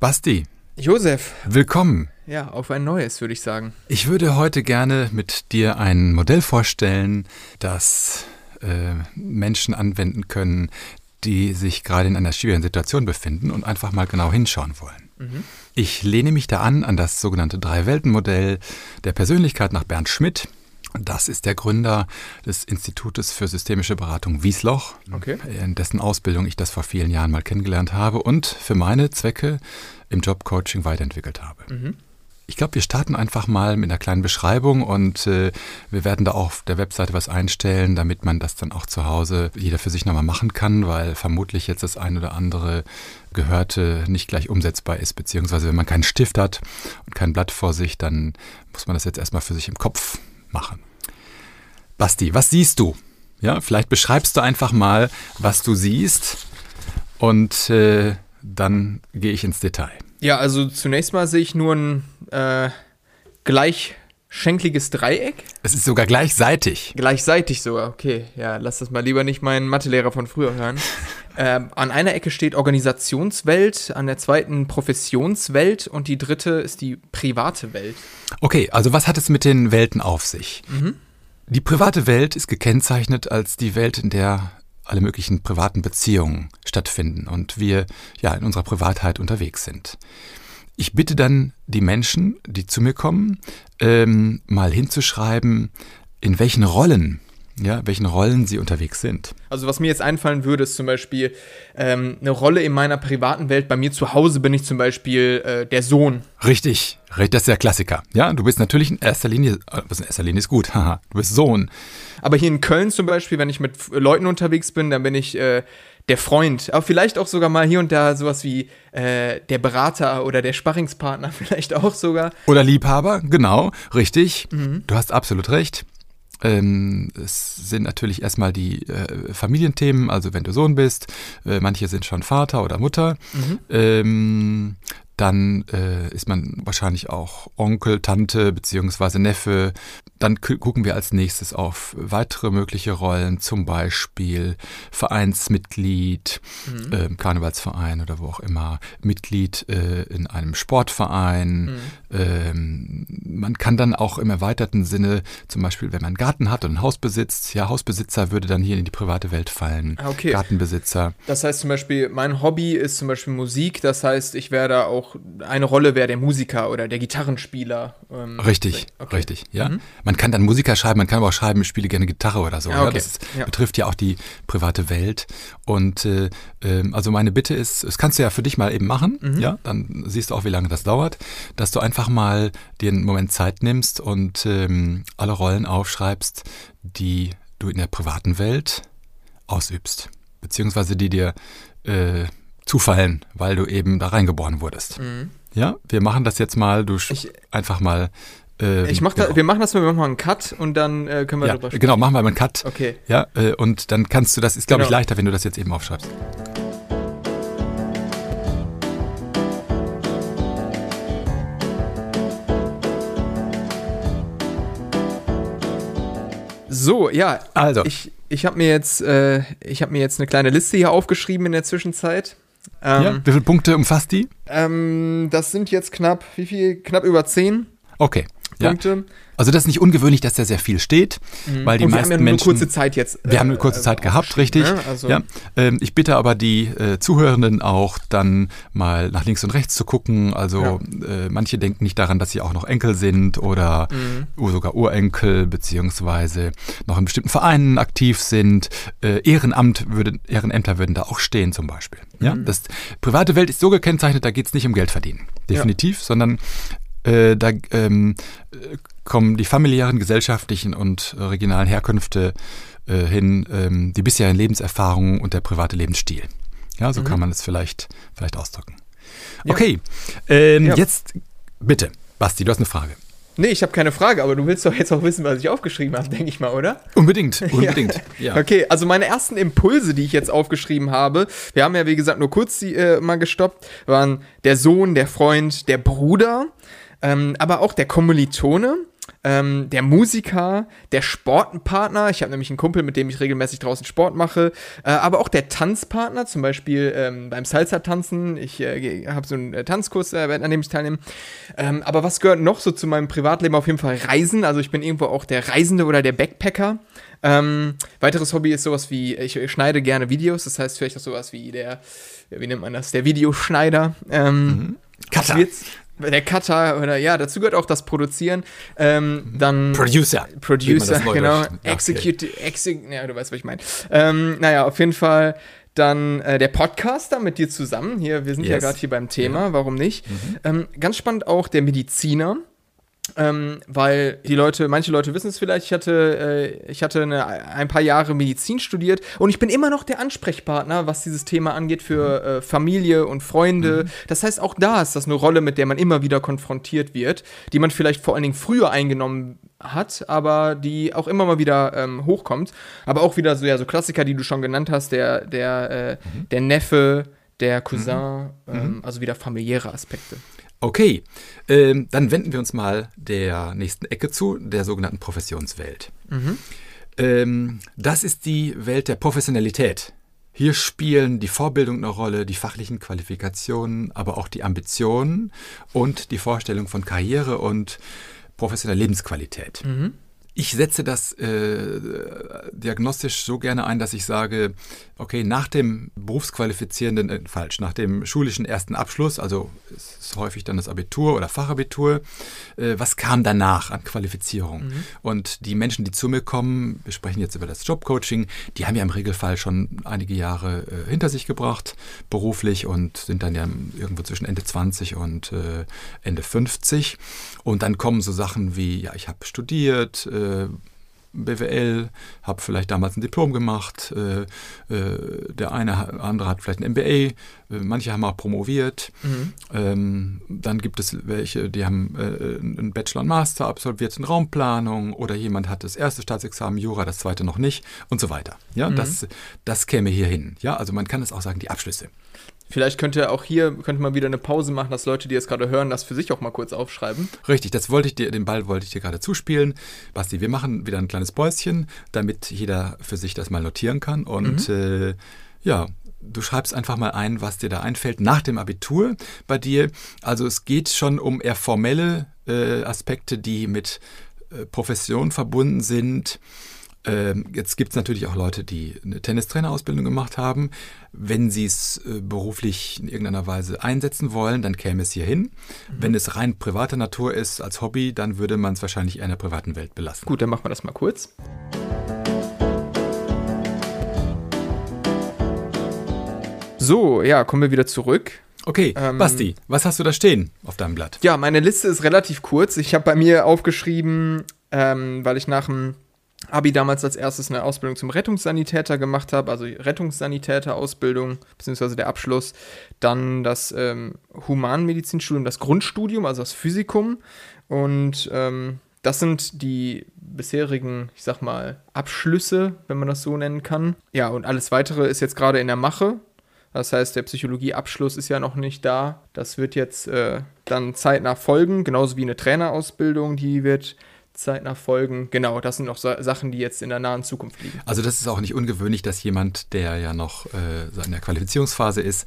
Basti, Josef, willkommen. ja, auf ein neues, würde ich sagen. Ich würde heute gerne mit dir ein Modell vorstellen, das äh, Menschen anwenden können, die sich gerade in einer schwierigen Situation befinden und einfach mal genau hinschauen wollen. Ich lehne mich da an an das sogenannte Drei-Welten-Modell der Persönlichkeit nach Bernd Schmidt. Das ist der Gründer des Institutes für systemische Beratung Wiesloch, Okay. in dessen Ausbildung ich das vor vielen Jahren mal kennengelernt habe und für meine Zwecke im Jobcoaching weiterentwickelt habe. Ich glaube, wir starten einfach mal mit einer kleinen Beschreibung und äh, wir werden da auch auf der Webseite was einstellen, damit man das dann auch zu Hause jeder für sich nochmal machen kann, weil vermutlich jetzt das ein oder andere Gehörte nicht gleich umsetzbar ist, beziehungsweise wenn man keinen Stift hat und kein Blatt vor sich, dann muss man das jetzt erstmal für sich im Kopf machen. Basti, was siehst du? Ja, vielleicht beschreibst du einfach mal, was du siehst und äh, dann gehe ich ins Detail. Ja, also zunächst mal sehe ich nur ein äh, gleichschenkliges Dreieck. Es ist sogar gleichseitig. Gleichseitig sogar. Okay, ja, lass das mal lieber nicht meinen Mathelehrer von früher hören. ähm, an einer Ecke steht Organisationswelt, an der zweiten Professionswelt und die dritte ist die private Welt. Okay, also was hat es mit den Welten auf sich? Die private Welt ist gekennzeichnet als die Welt, in der alle möglichen privaten Beziehungen stattfinden und wir ja in unserer Privatheit unterwegs sind. Ich bitte dann die Menschen, die zu mir kommen, ähm, mal hinzuschreiben, in welchen Rollen, ja, welchen Rollen sie unterwegs sind. Also was mir jetzt einfallen würde, ist zum Beispiel ähm, eine Rolle in meiner privaten Welt. Bei mir zu Hause bin ich zum Beispiel äh, der Sohn. Richtig, das ist der Klassiker. Ja, du bist natürlich in erster Linie, äh, was in erster Linie ist gut, haha, du bist Sohn. Aber hier in Köln zum Beispiel, wenn ich mit Leuten unterwegs bin, dann bin ich äh, der Freund. Aber vielleicht auch sogar mal hier und da sowas wie äh, der Berater oder der Sparringspartner, vielleicht auch sogar. Oder Liebhaber, genau, richtig. Du hast absolut recht. Ähm, es sind natürlich erstmal die äh, Familienthemen, also wenn du Sohn bist, äh, manche sind schon Vater oder Mutter, ähm, dann äh, ist man wahrscheinlich auch Onkel, Tante beziehungsweise Neffe. Dann gu- gucken wir als nächstes auf weitere mögliche Rollen, zum Beispiel Vereinsmitglied, ähm, Karnevalsverein oder wo auch immer, Mitglied äh, in einem Sportverein. Ähm, man kann dann auch im erweiterten Sinne, zum Beispiel, wenn man einen Garten hat und ein Haus besitzt, ja, Hausbesitzer würde dann hier in die private Welt fallen. Ah, okay. Gartenbesitzer. Das heißt zum Beispiel, mein Hobby ist zum Beispiel Musik. Das heißt, ich wäre da auch, eine Rolle wäre der Musiker oder der Gitarrenspieler. Ähm, Richtig, okay. richtig, ja. Man kann dann Musiker schreiben, man kann aber auch schreiben, ich spiele gerne Gitarre oder so. Ja, okay. das Ja. betrifft ja auch die private Welt. Und äh, ähm, also meine Bitte ist, das kannst du ja für dich mal eben machen, Mhm. ja, dann siehst du auch, wie lange das dauert, dass du einfach mal dir einen Moment Zeit nimmst und ähm, alle Rollen aufschreibst, die du in der privaten Welt ausübst, beziehungsweise die dir äh, zufallen, weil du eben da reingeboren wurdest. Ja, wir machen das jetzt mal, du Mhm. Ich- einfach mal. Ähm, Ich mach da, genau. wir machen das mal, wir machen mal einen Cut und dann äh, können wir ja, drüber sprechen. genau, machen wir mal einen Cut. Okay. Ja, äh, und dann kannst du, das ist, glaube ich, Genau. leichter, wenn du das jetzt eben aufschreibst. So, ja. Also. Ich, ich habe mir, jetzt, äh, ich hab mir jetzt eine kleine Liste hier aufgeschrieben in der Zwischenzeit. Ähm, ja, wie viele Punkte umfasst die? ähm, das sind jetzt knapp, wie viel? Knapp über 10 Okay. Ja. Punkte. Also das ist nicht ungewöhnlich, dass da sehr viel steht, weil die Und wir meisten haben ja nur Menschen. eine kurze Zeit jetzt. wir haben eine äh, kurze Zeit gehabt, richtig. ne? Also- ja. ähm, ich bitte aber die äh, Zuhörenden auch dann mal nach links und rechts zu gucken. Also äh, manche denken nicht daran, dass sie auch noch Enkel sind oder Mhm. sogar Urenkel beziehungsweise noch in bestimmten Vereinen aktiv sind. Äh, Ehrenamt würde, Ehrenämter würden da auch stehen zum Beispiel. Ja, Mhm. das private Welt ist so gekennzeichnet, da geht es nicht um Geld verdienen, definitiv, sondern äh, da ähm, äh, kommen die familiären, gesellschaftlichen und regionalen Herkünfte äh, hin, ähm, die bisherigen Lebenserfahrungen und der private Lebensstil. Ja, so kann man es vielleicht, vielleicht ausdrücken. Ja. Okay, ähm, Ja. jetzt bitte, Basti, du hast eine Frage. Nee, ich habe keine Frage, aber du willst doch jetzt auch wissen, was ich aufgeschrieben habe, denke ich mal, oder? Unbedingt, unbedingt. ja. Okay, also meine ersten Impulse, die ich jetzt aufgeschrieben habe, wir haben ja wie gesagt nur kurz die äh, mal gestoppt, waren der Sohn, der Freund, der Bruder, ähm, aber auch der Kommilitone, ähm, der Musiker, der Sportpartner. Ich habe nämlich einen Kumpel, mit dem ich regelmäßig draußen Sport mache. Äh, aber auch der Tanzpartner, zum Beispiel ähm, beim Salsa-Tanzen. Ich äh, habe so einen äh, Tanzkurs, äh, an dem ich teilnehme. Ähm, aber was gehört noch so zu meinem Privatleben? Auf jeden Fall Reisen. Also ich bin irgendwo auch der Reisende oder der Backpacker. Ähm, weiteres Hobby ist sowas wie, ich schneide gerne Videos. Das heißt vielleicht auch sowas wie der, wie nennt man das, der Videoschneider. Ähm, mhm. Cutter der Cutter oder ja, dazu gehört auch das Produzieren. Ähm, dann Producer. Producer, genau. Execute, okay. exec, ja, du weißt, was ich meine. Ähm, naja, auf jeden Fall dann äh, der Podcaster mit dir zusammen. Hier, wir sind yes. ja gerade hier beim Thema, ja. warum nicht? Mhm. Ähm, ganz spannend auch der Mediziner. Ähm, weil die Leute, manche Leute wissen es vielleicht, ich hatte, äh, ich hatte eine, ein paar Jahre Medizin studiert und ich bin immer noch der Ansprechpartner, was dieses Thema angeht für äh, Familie und Freunde. Mhm. Das heißt, auch da ist das eine Rolle, mit der man immer wieder konfrontiert wird, die man vielleicht vor allen Dingen früher eingenommen hat, aber die auch immer mal wieder ähm, hochkommt. Aber auch wieder so, ja, so Klassiker, die du schon genannt hast, der, der, äh, mhm. der Neffe, der Cousin, mhm. ähm, mhm. also wieder familiäre Aspekte. Okay, ähm, dann wenden wir uns mal der nächsten Ecke zu, der sogenannten Professionswelt. Mhm. Ähm, das ist die Welt der Professionalität. Hier spielen die Vorbildung eine Rolle, die fachlichen Qualifikationen, aber auch die Ambitionen und die Vorstellung von Karriere und professioneller Lebensqualität. Mhm. Ich setze das äh, diagnostisch so gerne ein, dass ich sage, okay, nach dem berufsqualifizierenden, äh, falsch, nach dem schulischen ersten Abschluss, also ist häufig dann das Abitur oder Fachabitur, äh, was kam danach an Qualifizierung? Mhm. Und die Menschen, die zu mir kommen, wir sprechen jetzt über das Jobcoaching, die haben ja im Regelfall schon einige Jahre äh, hinter sich gebracht, beruflich und sind dann ja irgendwo zwischen Ende 20 und äh, Ende 50. Und dann kommen so Sachen wie, ja, ich habe studiert, äh, BWL, habe vielleicht damals ein Diplom gemacht, äh, äh, der eine andere hat vielleicht ein MBA, äh, manche haben auch promoviert. Mhm. Ähm, dann gibt es welche, die haben äh, einen Bachelor und Master absolviert in Raumplanung oder jemand hat das erste Staatsexamen Jura, das zweite noch nicht und so weiter. Ja, mhm. das, das käme hier hin. Ja, also man kann es auch sagen, die Abschlüsse. Vielleicht könnte auch hier, könnte man wieder eine Pause machen, dass Leute, die jetzt gerade hören, das für sich auch mal kurz aufschreiben. Richtig, das wollte ich dir, den Ball wollte ich dir gerade zuspielen. Basti, wir machen wieder ein kleines Päuschen, damit jeder für sich das mal notieren kann. Und mhm. äh, ja, du schreibst einfach mal ein, was dir da einfällt nach dem Abitur bei dir. Also es geht schon um eher formelle äh, Aspekte, die mit äh, Profession verbunden sind. Ähm, jetzt gibt es natürlich auch Leute, die eine Tennistrainerausbildung gemacht haben. Wenn sie es äh, beruflich in irgendeiner Weise einsetzen wollen, dann käme es hier hin. Mhm. Wenn es rein privater Natur ist als Hobby, dann würde man es wahrscheinlich in der privaten Welt belassen. Gut, dann machen wir das mal kurz. So, ja, kommen wir wieder zurück. Okay, ähm, Basti, was hast du da stehen auf deinem Blatt? Ja, meine Liste ist relativ kurz. Ich habe bei mir aufgeschrieben, ähm, weil ich nach dem Abi damals als erstes eine Ausbildung zum Rettungssanitäter gemacht habe, also Rettungssanitäter-Ausbildung, beziehungsweise der Abschluss. Dann das ähm, Humanmedizinstudium, das Grundstudium, also das Physikum. Und ähm, das sind die bisherigen, ich sag mal, Abschlüsse, wenn man das so nennen kann. Ja, und alles weitere ist jetzt gerade in der Mache. Das heißt, der Psychologieabschluss ist ja noch nicht da. Das wird jetzt äh, dann zeitnah folgen, genauso wie eine Trainerausbildung, die wird zeitnah folgen. Genau, das sind noch Sachen, die jetzt in der nahen Zukunft liegen. Also das ist auch nicht ungewöhnlich, dass jemand, der ja noch äh, in der Qualifizierungsphase ist,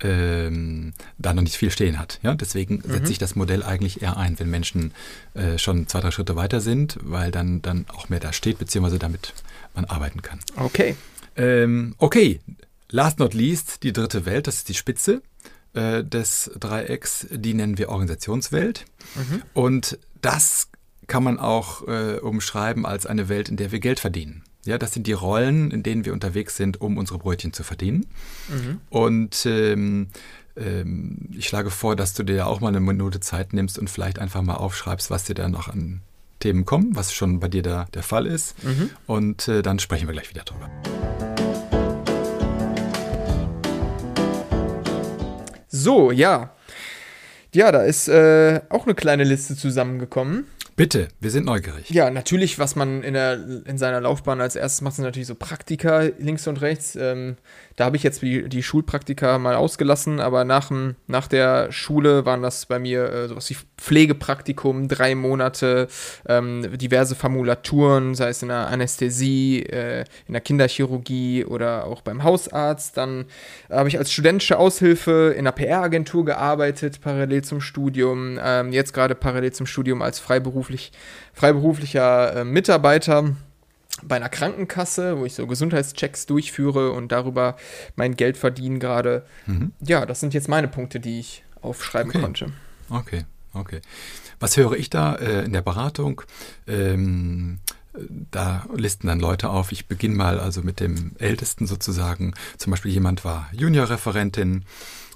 ähm, da noch nicht viel stehen hat. Ja? Deswegen mhm. setzt sich das Modell eigentlich eher ein, wenn Menschen äh, schon zwei, drei Schritte weiter sind, weil dann, dann auch mehr da steht, beziehungsweise damit man arbeiten kann. Okay. Ähm, okay, last not least, die dritte Welt, das ist die Spitze äh, des Dreiecks, die nennen wir Organisationswelt. Mhm. Und das kann man auch äh, umschreiben als eine Welt, in der wir Geld verdienen. Ja, das sind die Rollen, in denen wir unterwegs sind, um unsere Brötchen zu verdienen. Mhm. Und ähm, ähm, ich schlage vor, dass du dir auch mal eine Minute Zeit nimmst und vielleicht einfach mal aufschreibst, was dir da noch an Themen kommen, was schon bei dir da der Fall ist. Mhm. Und äh, dann sprechen wir gleich wieder drüber. So, ja. Ja, da ist äh, auch eine kleine Liste zusammengekommen. Bitte, wir sind neugierig. Ja, natürlich, was man in, der, in seiner Laufbahn als erstes macht, sind natürlich so Praktika links und rechts. Ähm, da habe ich jetzt die, die, Schulpraktika mal ausgelassen, aber nach, nach der Schule waren das bei mir äh, sowas wie Pflegepraktikum, drei Monate, ähm, diverse Formulaturen, sei es in der Anästhesie, äh, in der Kinderchirurgie oder auch beim Hausarzt. Dann habe ich als studentische Aushilfe in einer PR-Agentur gearbeitet, parallel zum Studium. Ähm, jetzt gerade parallel zum Studium als freiberuflich, freiberuflicher äh, Mitarbeiter bei einer Krankenkasse, wo ich so Gesundheitschecks durchführe und darüber mein Geld verdiene gerade. Mhm. Ja, das sind jetzt meine Punkte, die ich aufschreiben okay. konnte. Okay, okay. Was höre ich da äh, in der Beratung? Ähm, da listen dann Leute auf. Ich beginne mal also mit dem Ältesten sozusagen. Zum Beispiel jemand war Juniorreferentin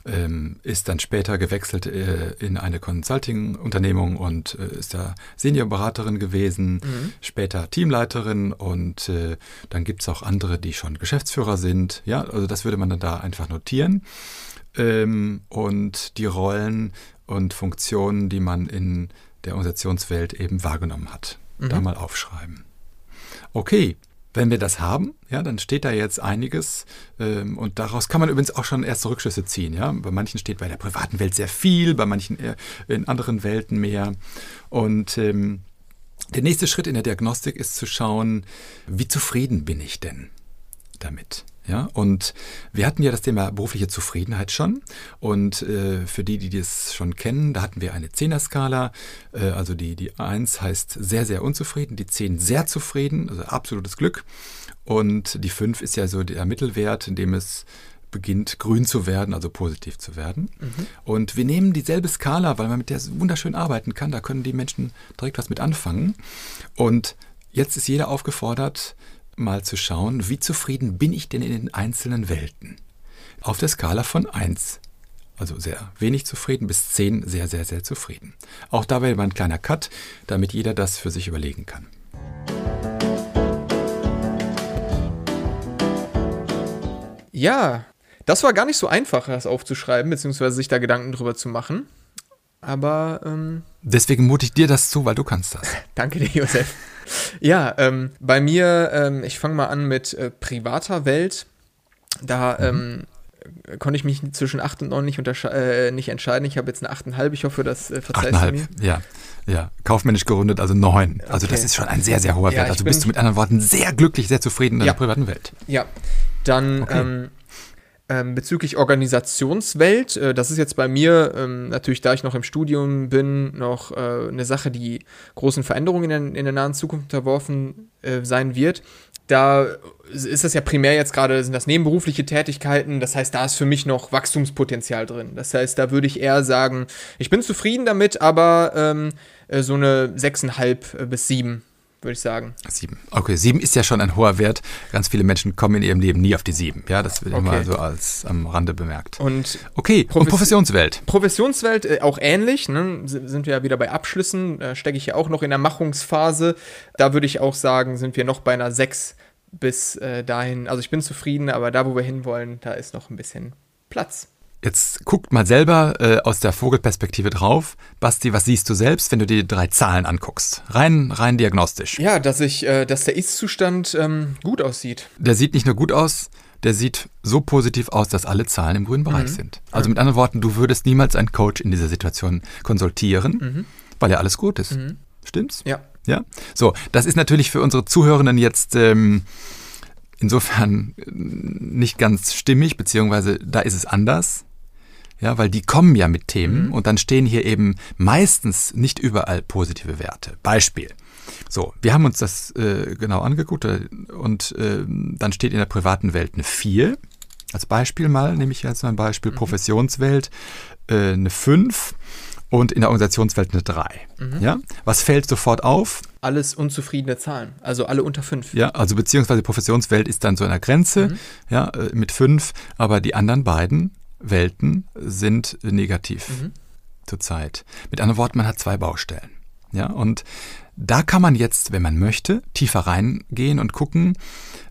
ähm, ist dann später gewechselt äh, in eine Consulting-Unternehmung und äh, ist da Seniorberaterin gewesen, mhm. später Teamleiterin und äh, dann gibt es auch andere, die schon Geschäftsführer sind. Ja, also das würde man dann da einfach notieren. Ähm, und die Rollen und Funktionen, die man in der Organisationswelt eben wahrgenommen hat, mhm. da mal aufschreiben. Okay, wenn wir das haben, ja, dann steht da jetzt einiges ähm, und daraus kann man übrigens auch schon erste Rückschlüsse ziehen. Ja? Bei manchen steht bei der privaten Welt sehr viel, bei manchen in anderen Welten mehr. Und ähm, der nächste Schritt in der Diagnostik ist zu schauen, wie zufrieden bin ich denn damit? Ja, und wir hatten ja das Thema berufliche Zufriedenheit schon. Und äh, für die, die das schon kennen, da hatten wir eine Zehner-Skala. Äh, also die, die 1 heißt sehr, sehr unzufrieden, die 10 sehr zufrieden, also absolutes Glück. Und die 5 ist ja so der Mittelwert, in dem es beginnt grün zu werden, also positiv zu werden. Mhm. Und wir nehmen dieselbe Skala, weil man mit der wunderschön arbeiten kann. Da können die Menschen direkt was mit anfangen. Und jetzt ist jeder aufgefordert, mal zu schauen, wie zufrieden bin ich denn in den einzelnen Welten. Auf der Skala von 1, also sehr wenig zufrieden, bis 10 sehr, sehr, sehr zufrieden. Auch da wäre ein kleiner Cut, damit jeder das für sich überlegen kann. Ja, das war gar nicht so einfach, das aufzuschreiben, beziehungsweise sich da Gedanken drüber zu machen. Aber. Ähm, Deswegen mute ich dir das zu, weil du kannst das. Danke dir, Josef. Ja, ähm, bei mir, ähm, ich fange mal an mit äh, privater Welt. Da mhm. ähm, konnte ich mich zwischen 8 und 9 nicht, äh, nicht entscheiden. Ich habe jetzt eine 8,5. Ich hoffe, das äh, verzeiht mir. Ja, ja. Kaufmännisch gerundet, also 9. Also okay. das ist schon ein sehr, sehr hoher ja, Wert. Also bist du mit anderen Worten sehr glücklich, sehr zufrieden in ja. der privaten Welt. Ja. Dann okay. Ähm, bezüglich Organisationswelt, äh, das ist jetzt bei mir ähm, natürlich, da ich noch im Studium bin, noch äh, eine Sache, die großen Veränderungen in der, in der nahen Zukunft unterworfen äh, sein wird. Da ist das ja primär jetzt gerade, sind das nebenberufliche Tätigkeiten, das heißt, da ist für mich noch Wachstumspotenzial drin. Das heißt, da würde ich eher sagen, ich bin zufrieden damit, aber ähm, äh, so eine 6,5 bis 7 würde ich sagen. Sieben. Okay, sieben ist ja schon ein hoher Wert. Ganz viele Menschen kommen in ihrem Leben nie auf die sieben. Ja, das wird okay. immer so als am Rande bemerkt. Und okay, Profes und Professionswelt. Professionswelt äh, auch ähnlich. Ne? Sind wir ja wieder bei Abschlüssen. Da stecke ich ja auch noch in der Machungsphase. Da würde ich auch sagen, sind wir noch bei einer sechs bis äh, dahin. Also ich bin zufrieden, aber da, wo wir hinwollen, da ist noch ein bisschen Platz. Jetzt guckt mal selber äh, aus der Vogelperspektive drauf. Basti, was siehst du selbst, wenn du dir die drei Zahlen anguckst? Rein, rein diagnostisch. Ja, dass ich, äh, dass der Ist-Zustand ähm, gut aussieht. Der sieht nicht nur gut aus, der sieht so positiv aus, dass alle Zahlen im grünen Bereich mhm. sind. Also mit anderen Worten, du würdest niemals einen Coach in dieser Situation konsultieren, mhm. weil ja alles gut ist. Mhm. Stimmt's? Ja. Ja. So, das ist natürlich für unsere Zuhörenden jetzt ähm, insofern nicht ganz stimmig, beziehungsweise da ist es anders. Ja, weil die kommen ja mit Themen mhm. und dann stehen hier eben meistens nicht überall positive Werte. Beispiel. So, wir haben uns das äh, genau angeguckt äh, und äh, dann steht in der privaten Welt eine 4. Als Beispiel mal, nehme ich jetzt mal ein Beispiel, mhm. Professionswelt äh, eine 5 und in der Organisationswelt eine 3. Mhm. Ja? Was fällt sofort auf? Alles unzufriedene Zahlen, also alle unter 5. Ja, also beziehungsweise Professionswelt ist dann so in der Grenze, mhm. ja, äh, mit 5, aber die anderen beiden Welten sind negativ mhm. zurzeit. Mit anderen Worten, man hat zwei Baustellen. Ja, und da kann man jetzt, wenn man möchte, tiefer reingehen und gucken,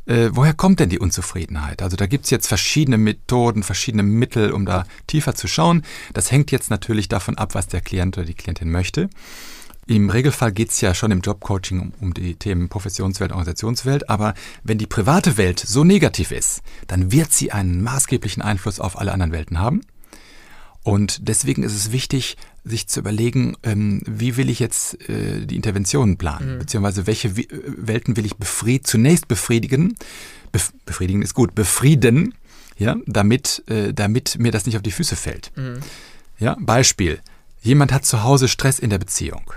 äh, woher kommt denn die Unzufriedenheit? Also da gibt es jetzt verschiedene Methoden, verschiedene Mittel, um da tiefer zu schauen. Das hängt jetzt natürlich davon ab, was der Klient oder die Klientin möchte. Im Regelfall geht es ja schon im Jobcoaching um, um die Themen Professionswelt, Organisationswelt, aber wenn die private Welt so negativ ist, dann wird sie einen maßgeblichen Einfluss auf alle anderen Welten haben. Und deswegen ist es wichtig, sich zu überlegen, ähm, wie will ich jetzt äh, die Interventionen planen, mhm. beziehungsweise welche w Welten will ich befried zunächst befriedigen. Bef befriedigen ist gut, befrieden, ja, damit, äh, damit mir das nicht auf die Füße fällt. Mhm. Ja, Beispiel. Jemand hat zu Hause Stress in der Beziehung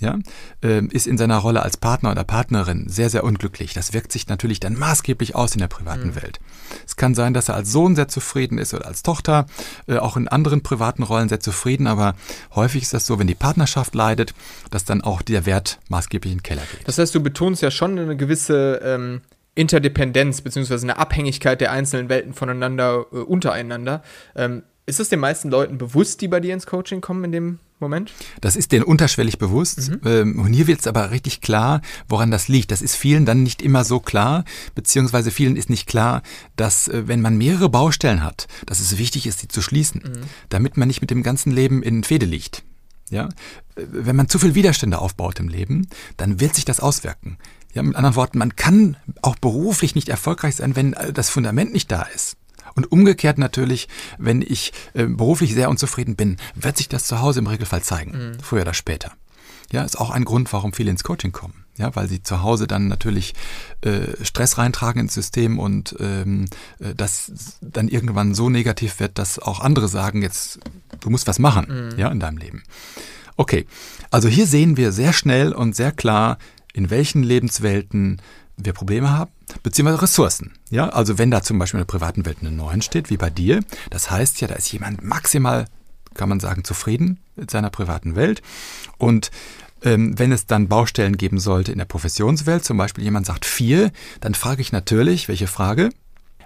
ja, ähm, ist in seiner Rolle als Partner oder Partnerin sehr, sehr unglücklich. Das wirkt sich natürlich dann maßgeblich aus in der privaten mhm. Welt. Es kann sein, dass er als Sohn sehr zufrieden ist oder als Tochter, äh, auch in anderen privaten Rollen sehr zufrieden, aber häufig ist das so, wenn die Partnerschaft leidet, dass dann auch der Wert maßgeblich in den Keller geht. Das heißt, du betonst ja schon eine gewisse ähm, Interdependenz bzw. eine Abhängigkeit der einzelnen Welten voneinander äh, untereinander. Ähm, ist es den meisten Leuten bewusst, die bei dir ins Coaching kommen in dem Moment? Das ist denen unterschwellig bewusst. Mhm. Ähm, und hier wird es aber richtig klar, woran das liegt. Das ist vielen dann nicht immer so klar, beziehungsweise vielen ist nicht klar, dass äh, wenn man mehrere Baustellen hat, dass es wichtig ist, sie zu schließen, mhm. damit man nicht mit dem ganzen Leben in Fehde liegt. Ja? Äh, wenn man zu viel Widerstände aufbaut im Leben, dann wird sich das auswirken. Ja, mit anderen Worten, man kann auch beruflich nicht erfolgreich sein, wenn äh, das Fundament nicht da ist. Und umgekehrt natürlich, wenn ich äh, beruflich sehr unzufrieden bin, wird sich das zu Hause im Regelfall zeigen, mhm. früher oder später. Ja, ist auch ein Grund, warum viele ins Coaching kommen. Ja, weil sie zu Hause dann natürlich äh, Stress reintragen ins System und ähm, äh, das dann irgendwann so negativ wird, dass auch andere sagen, jetzt, du musst was machen, mhm. ja, in deinem Leben. Okay, also hier sehen wir sehr schnell und sehr klar, in welchen Lebenswelten wir Probleme haben, beziehungsweise Ressourcen. Ja, also wenn da zum Beispiel in der privaten Welt eine 9 steht, wie bei dir, das heißt ja, da ist jemand maximal, kann man sagen, zufrieden mit seiner privaten Welt. Und ähm, wenn es dann Baustellen geben sollte in der Professionswelt, zum Beispiel jemand sagt 4, dann frage ich natürlich, welche Frage?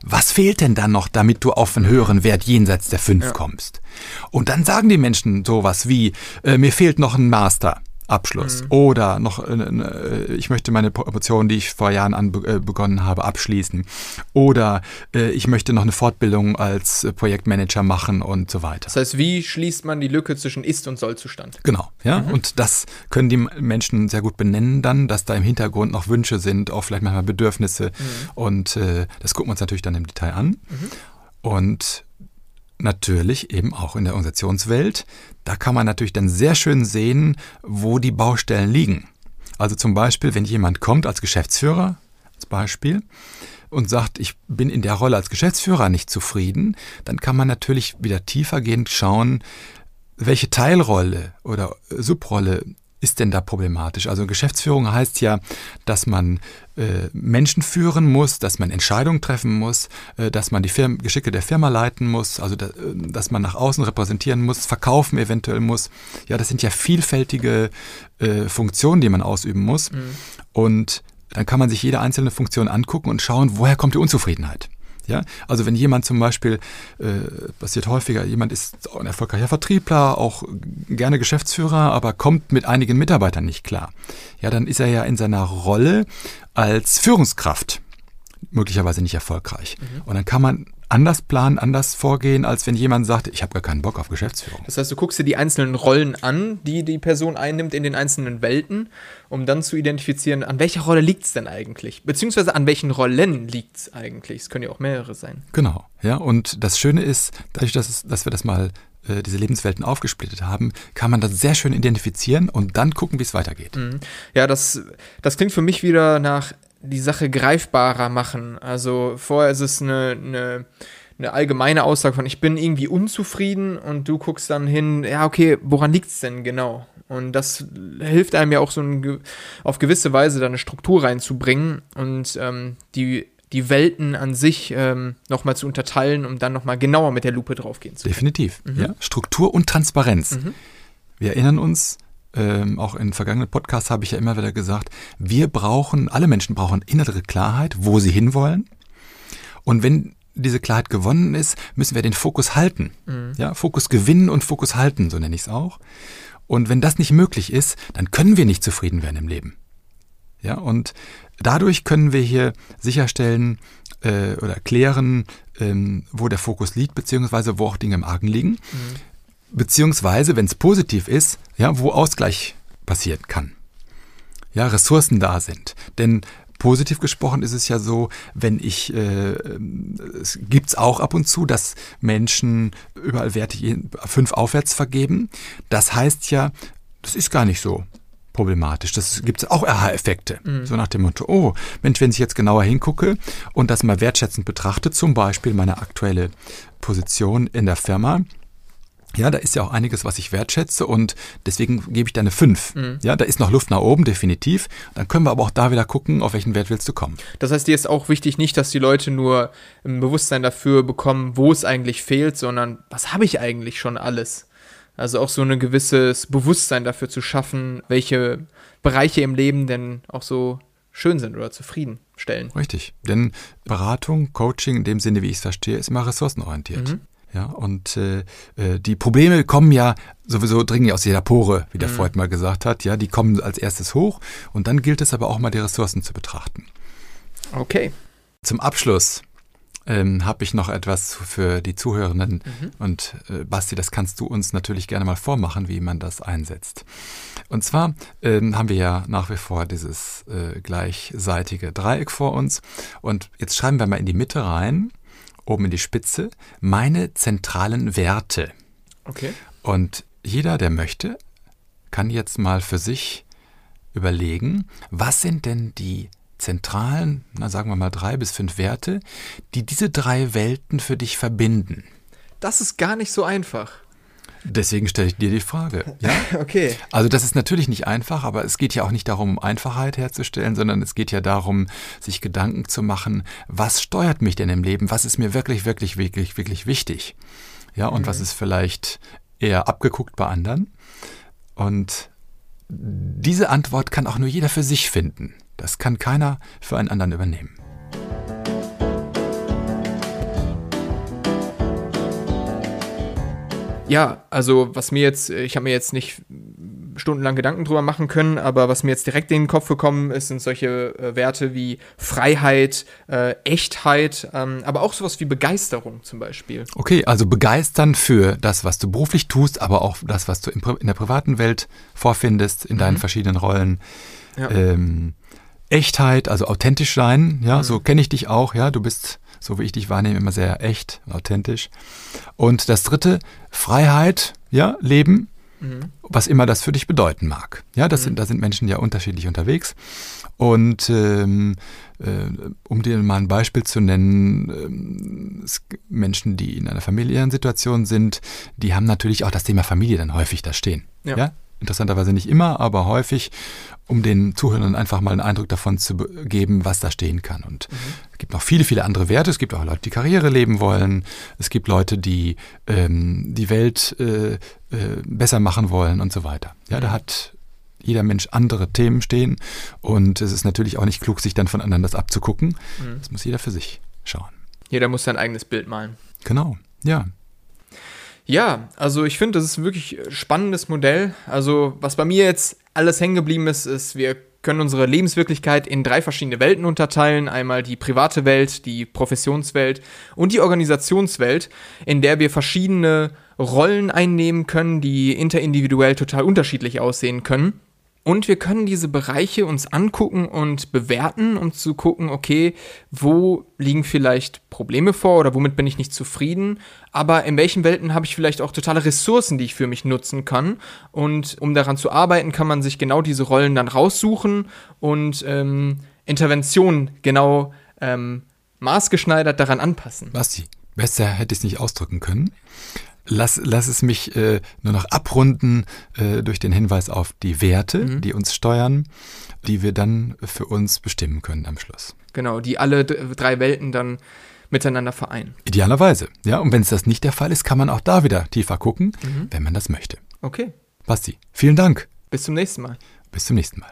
Was fehlt denn dann noch, damit du auf einen höheren Wert jenseits der 5 ja. kommst? Und dann sagen die Menschen sowas wie, äh, mir fehlt noch ein Master. Abschluss. Mhm. Oder noch, äh, äh, ich möchte meine Promotion, die ich vor Jahren an, äh, begonnen habe, abschließen. Oder äh, ich möchte noch eine Fortbildung als Projektmanager machen und so weiter. Das heißt, wie schließt man die Lücke zwischen Ist- und Sollzustand? Genau, ja. Mhm. Und das können die Menschen sehr gut benennen dann, dass da im Hintergrund noch Wünsche sind, auch vielleicht manchmal Bedürfnisse. Mhm. Und das gucken wir uns natürlich dann im Detail an. Mhm. Und natürlich eben auch in der Organisationswelt. Da kann man natürlich dann sehr schön sehen, wo die Baustellen liegen. Also zum Beispiel, wenn jemand kommt als Geschäftsführer, als Beispiel, und sagt, ich bin in der Rolle als Geschäftsführer nicht zufrieden, dann kann man natürlich wieder tiefergehend schauen, welche Teilrolle oder Subrolle ist denn da problematisch? Also Geschäftsführung heißt ja, dass man äh, Menschen führen muss, dass man Entscheidungen treffen muss, äh, dass man die Firma, Geschicke der Firma leiten muss, also da, äh, dass man nach außen repräsentieren muss, verkaufen eventuell muss. Ja, das sind ja vielfältige äh, Funktionen, die man ausüben muss. Mhm. Und dann kann man sich jede einzelne Funktion angucken und schauen, woher kommt die Unzufriedenheit. Ja, also wenn jemand zum Beispiel, äh, passiert häufiger, jemand ist ein erfolgreicher Vertriebler, auch gerne Geschäftsführer, aber kommt mit einigen Mitarbeitern nicht klar. Ja, dann ist er ja in seiner Rolle als Führungskraft möglicherweise nicht erfolgreich. Mhm. Und dann kann man anders planen, anders vorgehen, als wenn jemand sagt, ich habe gar keinen Bock auf Geschäftsführung. Das heißt, du guckst dir die einzelnen Rollen an, die die Person einnimmt in den einzelnen Welten, um dann zu identifizieren, an welcher Rolle liegt es denn eigentlich? Beziehungsweise an welchen Rollen liegt es eigentlich? Es können ja auch mehrere sein. Genau, ja. Und das Schöne ist, dadurch, dass, es, dass wir das mal äh, diese Lebenswelten aufgesplittet haben, kann man das sehr schön identifizieren und dann gucken, wie es weitergeht. Mhm. Ja, das, das klingt für mich wieder nach die Sache greifbarer machen. Also vorher ist es eine, eine, eine allgemeine Aussage von, ich bin irgendwie unzufrieden und du guckst dann hin, ja, okay, woran liegt es denn genau? Und das hilft einem ja auch so ein, auf gewisse Weise da eine Struktur reinzubringen und ähm, die, die Welten an sich ähm, nochmal zu unterteilen, um dann nochmal genauer mit der Lupe draufgehen zu können. Definitiv, mhm. ja. Struktur und Transparenz. Mhm. Wir erinnern uns, ähm, auch in vergangenen Podcasts habe ich ja immer wieder gesagt, wir brauchen, alle Menschen brauchen innere Klarheit, wo sie hinwollen. Und wenn diese Klarheit gewonnen ist, müssen wir den Fokus halten. Mhm. Ja, Fokus gewinnen und Fokus halten, so nenne ich es auch. Und wenn das nicht möglich ist, dann können wir nicht zufrieden werden im Leben. Ja, und dadurch können wir hier sicherstellen äh, oder klären, ähm, wo der Fokus liegt, beziehungsweise wo auch Dinge im Argen liegen. Mhm beziehungsweise, wenn es positiv ist, ja, wo Ausgleich passieren kann. Ja, Ressourcen da sind. Denn positiv gesprochen ist es ja so, wenn ich, äh, es gibt's auch ab und zu, dass Menschen überall Werte fünf aufwärts vergeben. Das heißt ja, das ist gar nicht so problematisch. Das gibt auch Aha-Effekte. Mhm. So nach dem Motto, oh, Mensch, wenn ich jetzt genauer hingucke und das mal wertschätzend betrachte, zum Beispiel meine aktuelle Position in der Firma, ja, da ist ja auch einiges, was ich wertschätze und deswegen gebe ich da eine 5. Mhm. Ja, da ist noch Luft nach oben, definitiv. Dann können wir aber auch da wieder gucken, auf welchen Wert willst du kommen. Das heißt, dir ist auch wichtig, nicht, dass die Leute nur ein Bewusstsein dafür bekommen, wo es eigentlich fehlt, sondern was habe ich eigentlich schon alles? Also auch so ein gewisses Bewusstsein dafür zu schaffen, welche Bereiche im Leben denn auch so schön sind oder zufriedenstellen. Richtig. Denn Beratung, Coaching in dem Sinne, wie ich es verstehe, ist immer ressourcenorientiert. Mhm. Ja, und äh, äh, die Probleme kommen ja sowieso dringend aus jeder Pore, wie der mhm. Freud mal gesagt hat. Ja, die kommen als erstes hoch und dann gilt es aber auch mal die Ressourcen zu betrachten. Okay. Zum Abschluss ähm, habe ich noch etwas für die Zuhörenden. Mhm. Und äh, Basti, das kannst du uns natürlich gerne mal vormachen, wie man das einsetzt. Und zwar ähm, haben wir ja nach wie vor dieses äh, gleichseitige Dreieck vor uns. Und jetzt schreiben wir mal in die Mitte rein, oben in die Spitze, meine zentralen Werte. Okay. Und jeder, der möchte, kann jetzt mal für sich überlegen, was sind denn die zentralen, na sagen wir mal drei bis fünf Werte, die diese drei Welten für dich verbinden? Das ist gar nicht so einfach. Deswegen stelle ich dir die Frage. Ja? okay. Also das ist natürlich nicht einfach, aber es geht ja auch nicht darum, Einfachheit herzustellen, sondern es geht ja darum, sich Gedanken zu machen, was steuert mich denn im Leben? Was ist mir wirklich, wirklich, wirklich, wirklich wichtig? Ja, und mhm. was ist vielleicht eher abgeguckt bei anderen? Und diese Antwort kann auch nur jeder für sich finden. Das kann keiner für einen anderen übernehmen. Ja, also was mir jetzt, ich habe mir jetzt nicht stundenlang Gedanken drüber machen können, aber was mir jetzt direkt in den Kopf gekommen ist, sind solche äh, Werte wie Freiheit, äh, Echtheit, ähm, aber auch sowas wie Begeisterung zum Beispiel. Okay, also begeistern für das, was du beruflich tust, aber auch das, was du in, in der privaten Welt vorfindest, in deinen mhm. verschiedenen Rollen. Ja. Ähm, Echtheit, also authentisch sein, ja, mhm. so kenne ich dich auch, ja, du bist, so wie ich dich wahrnehme, immer sehr echt, authentisch. Und das dritte, Freiheit, ja, Leben, mhm. was immer das für dich bedeuten mag. Ja, das mhm. sind, da sind Menschen ja unterschiedlich unterwegs. Und ähm, äh, um dir mal ein Beispiel zu nennen, ähm, Menschen, die in einer familiären Situation sind, die haben natürlich auch das Thema Familie dann häufig da stehen. Ja. ja? Interessanterweise nicht immer, aber häufig um den Zuhörern einfach mal einen Eindruck davon zu geben, was da stehen kann. Und mhm. es gibt noch viele, viele andere Werte. Es gibt auch Leute, die Karriere leben wollen. Es gibt Leute, die ähm, die Welt äh, äh, besser machen wollen und so weiter. Ja, mhm. da hat jeder Mensch andere Themen stehen. Und es ist natürlich auch nicht klug, sich dann von anderen das abzugucken. Mhm. Das muss jeder für sich schauen. Jeder muss sein eigenes Bild malen. Genau, ja. Ja, also ich finde, das ist ein wirklich spannendes Modell. Also was bei mir jetzt alles hängen geblieben ist, ist, wir können unsere Lebenswirklichkeit in drei verschiedene Welten unterteilen. Einmal die private Welt, die Professionswelt und die Organisationswelt, in der wir verschiedene Rollen einnehmen können, die interindividuell total unterschiedlich aussehen können. Und wir können diese Bereiche uns angucken und bewerten, um zu gucken, okay, wo liegen vielleicht Probleme vor oder womit bin ich nicht zufrieden, aber in welchen Welten habe ich vielleicht auch totale Ressourcen, die ich für mich nutzen kann. Und um daran zu arbeiten, kann man sich genau diese Rollen dann raussuchen und ähm, Interventionen genau ähm, maßgeschneidert daran anpassen. Basti, besser hätte ich es nicht ausdrücken können. Lass, lass es mich äh, nur noch abrunden äh, durch den Hinweis auf die Werte, mhm. die uns steuern, die wir dann für uns bestimmen können am Schluss. Genau, die alle drei Welten dann miteinander vereinen. Idealerweise, ja. Und wenn es das nicht der Fall ist, kann man auch da wieder tiefer gucken, mhm. wenn man das möchte. Okay. Basti, vielen Dank. Bis zum nächsten Mal. Bis zum nächsten Mal.